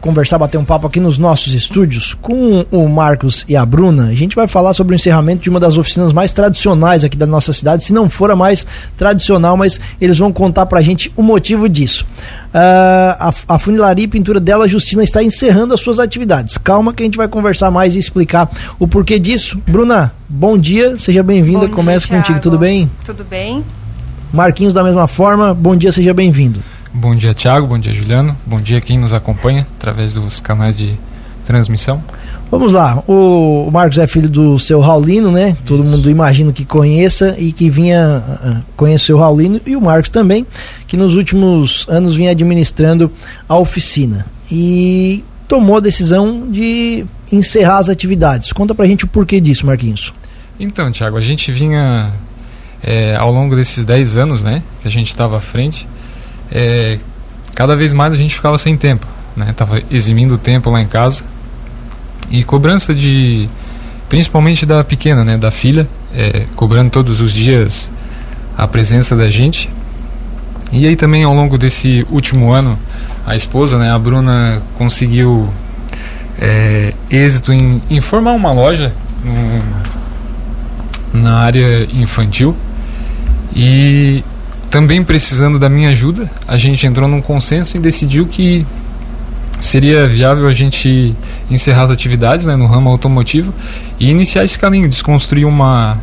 conversar, bater um papo aqui nos nossos estúdios com o Marcos e a Bruna. A gente vai falar sobre o encerramento de uma das oficinas mais tradicionais aqui da nossa cidade, se não for a mais tradicional, mas eles vão contar pra gente o motivo disso. Uh, a, a funilaria e pintura dela, Justina, está encerrando as suas atividades. Calma que a gente vai conversar mais e explicar o porquê disso. Bruna, bom dia, seja bem-vinda. Começa contigo, tudo bem? Tudo bem. Marquinhos, da mesma forma, bom dia, seja bem-vindo. Bom dia, Thiago. Bom dia, Juliano. Bom dia quem nos acompanha através dos canais de transmissão. Vamos lá, o Marcos é filho do seu Raulino, né? Isso. Todo mundo imagina que conheça e que vinha uh, conhecer o Raulino e o Marcos também, que nos últimos anos vinha administrando a oficina e tomou a decisão de encerrar as atividades. Conta pra gente o porquê disso, Marquinhos. Então, Thiago, a gente vinha é, ao longo desses 10 anos, né, que a gente estava à frente, é, cada vez mais a gente ficava sem tempo, né? Tava eximindo tempo lá em casa e cobrança de, principalmente da pequena, né? Da filha, é, cobrando todos os dias a presença da gente. E aí também ao longo desse último ano, a esposa, né? A Bruna conseguiu é, êxito em, em formar uma loja no, na área infantil e também precisando da minha ajuda, a gente entrou num consenso e decidiu que seria viável a gente encerrar as atividades né, no ramo automotivo e iniciar esse caminho, desconstruir uma,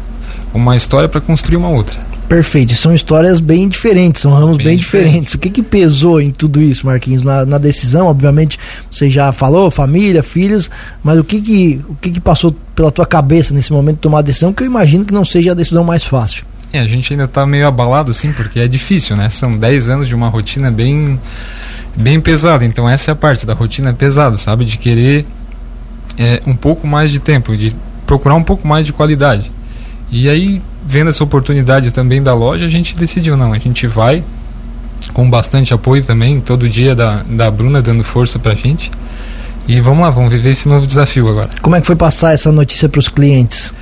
uma história para construir uma outra. Perfeito, são histórias bem diferentes, são ramos bem, bem diferentes. diferentes. O que que pesou em tudo isso, Marquinhos, na, na, decisão? Obviamente, você já falou, família, filhos, mas o que que, o que que passou pela tua cabeça nesse momento de tomar a decisão, que eu imagino que não seja a decisão mais fácil? É, a gente ainda está meio abalado, assim, porque é difícil, né? São 10 anos de uma rotina bem, bem pesada. Então, essa é a parte da rotina pesada, sabe? De querer é, um pouco mais de tempo, de procurar um pouco mais de qualidade. E aí, vendo essa oportunidade também da loja, a gente decidiu, não, a gente vai com bastante apoio também, todo dia da, da Bruna dando força pra gente. E vamos lá, vamos viver esse novo desafio agora. Como é que foi passar essa notícia para os clientes?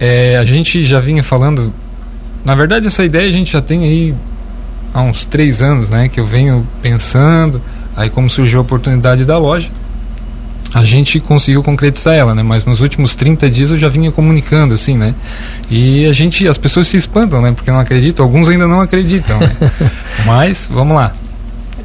É, a gente já vinha falando na verdade, essa ideia a gente já tem aí há uns três anos, né? Que eu venho pensando. Aí, como surgiu a oportunidade da loja, a gente conseguiu concretizar ela, né? Mas nos últimos 30 dias eu já vinha comunicando, assim, né? E a gente, as pessoas se espantam, né? Porque não acreditam, alguns ainda não acreditam, né? Mas, vamos lá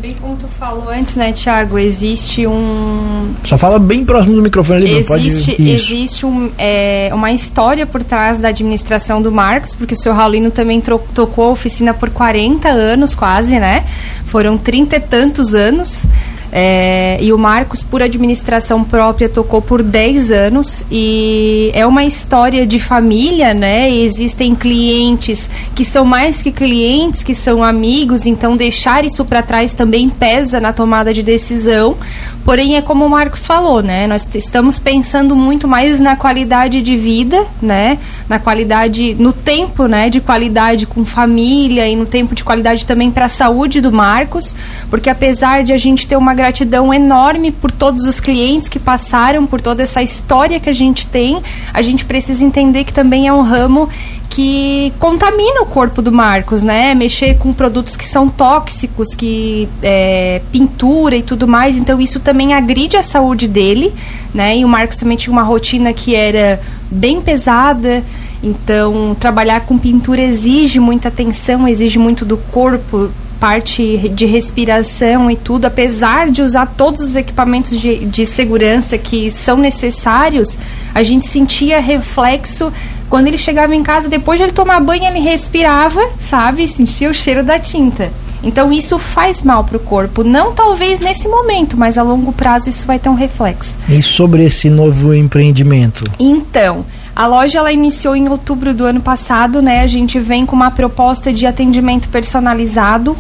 bem como tu falou antes, né, Tiago? Existe um. Só fala bem próximo do microfone ali, existe, pode. Existe um, é, uma história por trás da administração do Marcos, porque o seu Raulino também tocou a oficina por 40 anos, quase, né? Foram trinta e tantos anos. É, e o Marcos, por administração própria, tocou por 10 anos e é uma história de família, né? E existem clientes que são mais que clientes, que são amigos, então deixar isso para trás também pesa na tomada de decisão. Porém, é como o Marcos falou, né? Nós estamos pensando muito mais na qualidade de vida, né? Na qualidade, no tempo, né? De qualidade com família e no tempo de qualidade também para a saúde do Marcos, porque apesar de a gente ter uma gratidão enorme por todos os clientes que passaram, por toda essa história que a gente tem, a gente precisa entender que também é um ramo que contamina o corpo do Marcos, né? Mexer com produtos que são tóxicos, que é, pintura e tudo mais. Então isso também agride a saúde dele, né? E o Marcos também tinha uma rotina que era bem pesada. Então trabalhar com pintura exige muita atenção, exige muito do corpo, parte de respiração e tudo, apesar de usar todos os equipamentos de, de segurança que são necessários, a gente sentia reflexo quando ele chegava em casa, depois de ele tomar banho, ele respirava, sabe? Sentia o cheiro da tinta. Então isso faz mal para o corpo. Não talvez nesse momento, mas a longo prazo isso vai ter um reflexo. E sobre esse novo empreendimento? Então, a loja ela iniciou em outubro do ano passado, né? A gente vem com uma proposta de atendimento personalizado.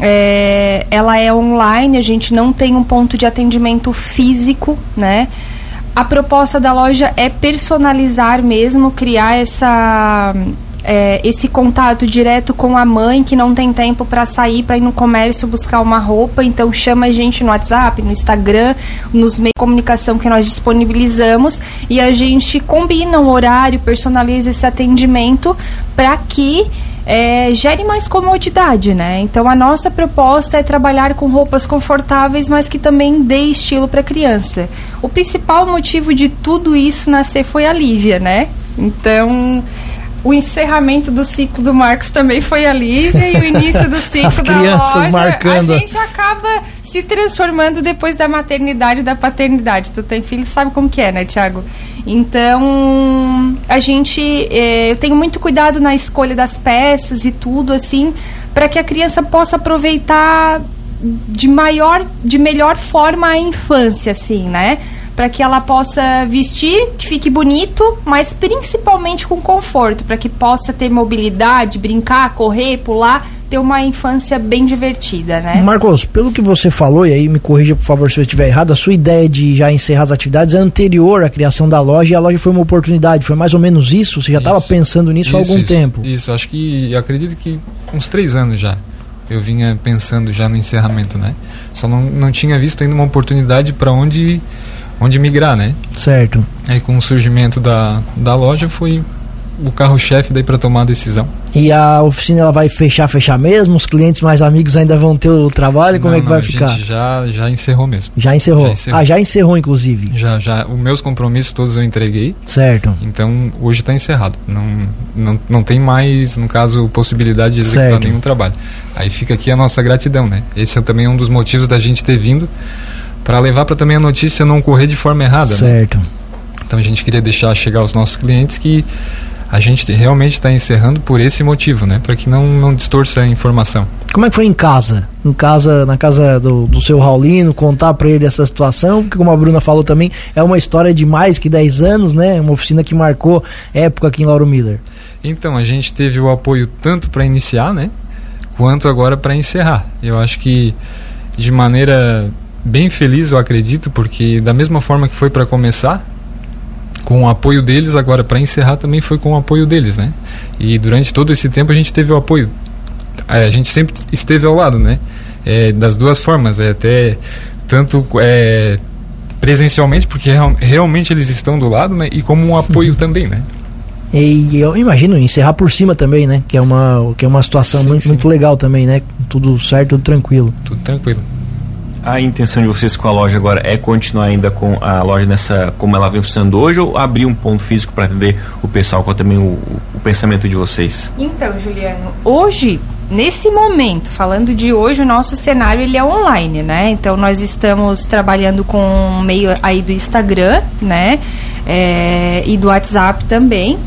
É, ela é online, a gente não tem um ponto de atendimento físico, né? a proposta da loja é personalizar mesmo, criar essa é, esse contato direto com a mãe que não tem tempo para sair para ir no comércio buscar uma roupa, então chama a gente no WhatsApp, no Instagram, nos meios de comunicação que nós disponibilizamos e a gente combina um horário, personaliza esse atendimento para que é, gere mais comodidade, né? Então a nossa proposta é trabalhar com roupas confortáveis, mas que também dê estilo para a criança. O principal motivo de tudo isso nascer foi a Lívia, né? Então o encerramento do ciclo do Marcos também foi a Lívia e o início do ciclo As da crianças loja. marcando. A gente acaba se transformando depois da maternidade e da paternidade. Tu tem filho, sabe como que é, né, Tiago? Então, a gente, eh, eu tenho muito cuidado na escolha das peças e tudo assim, para que a criança possa aproveitar de maior, de melhor forma a infância, assim, né? Para que ela possa vestir, que fique bonito, mas principalmente com conforto, para que possa ter mobilidade, brincar, correr, pular, ter uma infância bem divertida, né? Marcos, pelo que você falou, e aí me corrija por favor se eu estiver errado, a sua ideia de já encerrar as atividades é anterior à criação da loja e a loja foi uma oportunidade, foi mais ou menos isso? Você já estava pensando nisso há Isso, algum isso, tempo? Isso, acho que eu acredito que uns três anos já. Eu vinha pensando já no encerramento, né? Só não, não tinha visto ainda uma oportunidade para onde onde migrar, né? Certo. Aí com o surgimento da, da loja foi o carro-chefe daí para tomar a decisão. E a oficina ela vai fechar, fechar mesmo? Os clientes mais amigos ainda vão ter o trabalho? Como Não, é que não, vai ficar? já já encerrou mesmo. Já encerrou. Já encerrou. Ah, já encerrou inclusive. Já já os meus compromissos todos eu entreguei. Certo. Então hoje está encerrado. Não, não, não tem mais, no caso, possibilidade de executar Certo. nenhum trabalho. Aí fica aqui a nossa gratidão, né? Esse é também um dos motivos da gente ter vindo para levar para também a notícia não correr de forma errada. né? Certo. Então a gente queria deixar chegar aos nossos clientes que a gente realmente está encerrando por esse motivo, né? Para que não, não distorça a informação. Como é que foi em casa? Em casa, na casa do, do seu Raulino, contar pra ele essa situação, porque como a Bruna falou também, é uma história de mais que 10 anos, né? Uma oficina que marcou época aqui em Lauro Miller. Então a gente teve o apoio tanto para iniciar, né? Quanto agora para encerrar. Eu acho que de maneira bem feliz, eu acredito, porque da mesma forma que foi para começar, com o apoio deles, agora para encerrar também foi com o apoio deles, né? E durante todo esse tempo a gente teve o apoio. É, A gente sempre esteve ao lado, né? É, das duas formas, é, até tanto é, presencialmente, porque real- realmente eles estão do lado, né? E como um apoio também, né? E eu imagino encerrar por cima também, né? Que é uma, que é uma situação Sim, muito, sim. muito legal também, né? Tudo certo, tudo tranquilo. Tudo tranquilo. A intenção de vocês com a loja agora é continuar ainda com a loja nessa como ela vem funcionando hoje ou abrir um ponto físico para atender o pessoal qual também o, o pensamento de vocês? Então, Juliano, hoje, nesse momento, falando de hoje, o nosso cenário ele é online, né? Então nós estamos trabalhando com meio aí do Instagram, né? É, e do WhatsApp também.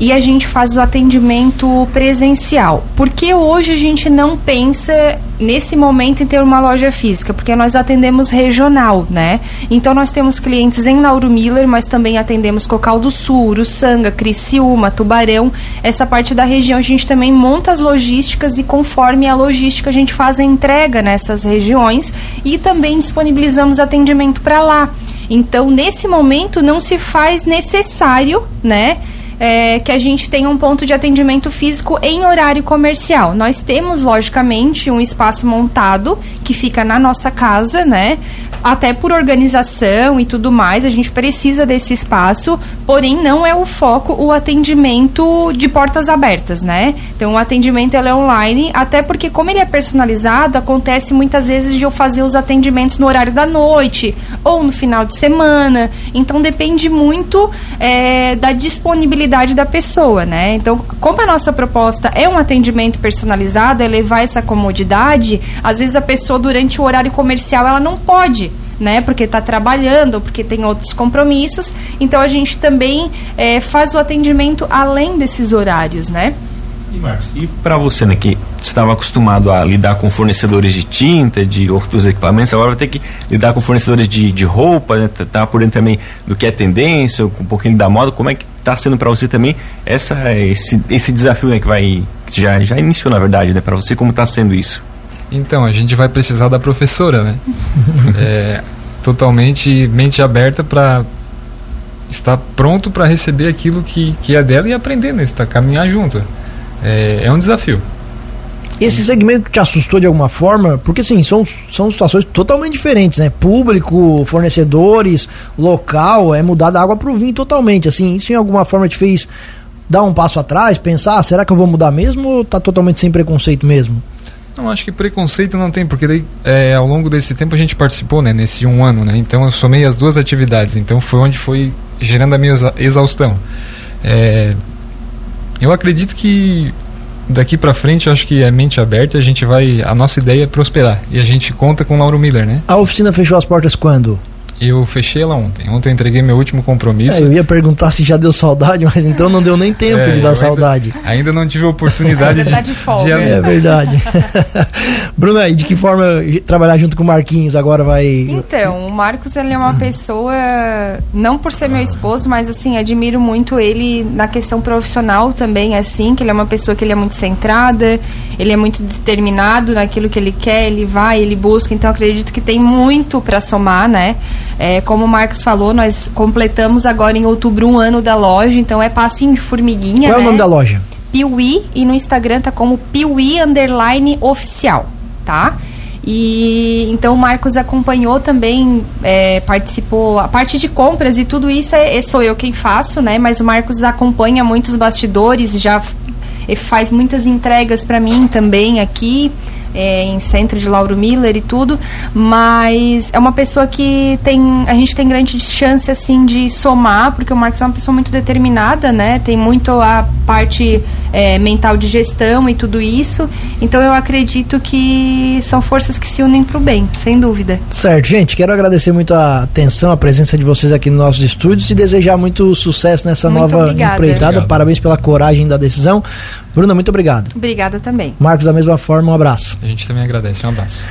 E a gente faz o atendimento presencial. Porque hoje a gente não pensa nesse momento em ter uma loja física, porque nós atendemos regional, né? Então nós temos clientes em Lauro Miller, mas também atendemos Cocal do Sul, Uruçanga, Criciúma, Tubarão. Essa parte da região a gente também monta as logísticas e conforme a logística a gente faz a entrega nessas regiões e também disponibilizamos atendimento para lá. Então, nesse momento não se faz necessário, né? É, que a gente tenha um ponto de atendimento físico em horário comercial. Nós temos, logicamente, um espaço montado que fica na nossa casa, né? Até por organização e tudo mais, a gente precisa desse espaço, porém não é o foco o atendimento de portas abertas, né? Então o atendimento é online, até porque como ele é personalizado, acontece muitas vezes de eu fazer os atendimentos no horário da noite ou no final de semana. Então depende muito é, da disponibilidade da pessoa, né? Então, como a nossa proposta é um atendimento personalizado, é levar essa comodidade, às vezes a pessoa durante o horário comercial ela não pode né? Porque está trabalhando, porque tem outros compromissos. Então a gente também é, faz o atendimento além desses horários, né? E Marcos, e para você, né, que estava acostumado a lidar com fornecedores de tinta, de outros equipamentos, agora vai ter que lidar com fornecedores de, de roupa, né, tá- tá por dentro também do que é tendência, um pouquinho da moda, como é que está sendo para você também essa, esse, esse desafio, né, que vai, que já, já iniciou na verdade, né, para você, como está sendo isso? Então, a gente vai precisar da professora, né? é, totalmente mente aberta para estar pronto para receber aquilo que, que é dela e aprender, né? Estar caminhar junto. É, é um desafio. Esse segmento te assustou de alguma forma? Porque sim, são, são situações totalmente diferentes, né? Público, fornecedores, local, é mudar da água pro vinho totalmente. Assim, isso em alguma forma te fez dar um passo atrás, pensar, ah, será que eu vou mudar mesmo ou tá totalmente sem preconceito mesmo? Não, acho que preconceito não tem, porque daí, é, ao longo desse tempo a gente participou, né, nesse um ano, né, então eu somei as duas atividades, então foi onde foi gerando a minha exaustão. É, eu acredito que daqui para frente, acho que é mente aberta, a gente vai, a nossa ideia é prosperar, e a gente conta com o Lauro Miller, né. A oficina fechou as portas quando? Eu fechei ela ontem. Ontem eu entreguei meu último compromisso. É, eu ia perguntar se já deu saudade, mas então não deu nem tempo é, de dar saudade. Ainda, ainda, não tive a oportunidade de, tá de, de É verdade. Bruna, e de que forma trabalhar junto com o Marquinhos agora vai. Então, o Marcos ele é uma pessoa, não por ser meu esposo, mas assim, admiro muito ele na questão profissional também, assim, que ele é uma pessoa que ele é muito centrada, ele é muito determinado naquilo que ele quer, ele vai, ele busca, então acredito que tem muito para somar, né? É, como o Marcos falou, nós completamos agora em outubro um ano da loja, então é passinho de formiguinha. Qual né? é o nome da loja? Piuí e no Instagram tá como Piuí Underline Oficial, tá? E então o Marcos acompanhou também, é, participou, a parte de compras e tudo isso é, é, sou eu quem faço, né? Mas o Marcos acompanha muitos bastidores, já faz muitas entregas para mim também aqui é, em centro de Lauro Miller e tudo, mas é uma pessoa que tem, a gente tem grande chance assim de somar, porque o Marcos é uma pessoa muito determinada, né? Tem muito a parte é, mental de gestão e tudo isso. Então eu acredito que são forças que se unem para o bem, sem dúvida. Certo, gente. Quero agradecer muito a atenção, a presença de vocês aqui nos nossos estúdios e desejar muito sucesso nessa muito nova obrigada. empreitada. Obrigado. Parabéns pela coragem da decisão. Bruna, muito obrigado. Obrigada também. Marcos, da mesma forma, um abraço. A gente também agradece. Um abraço.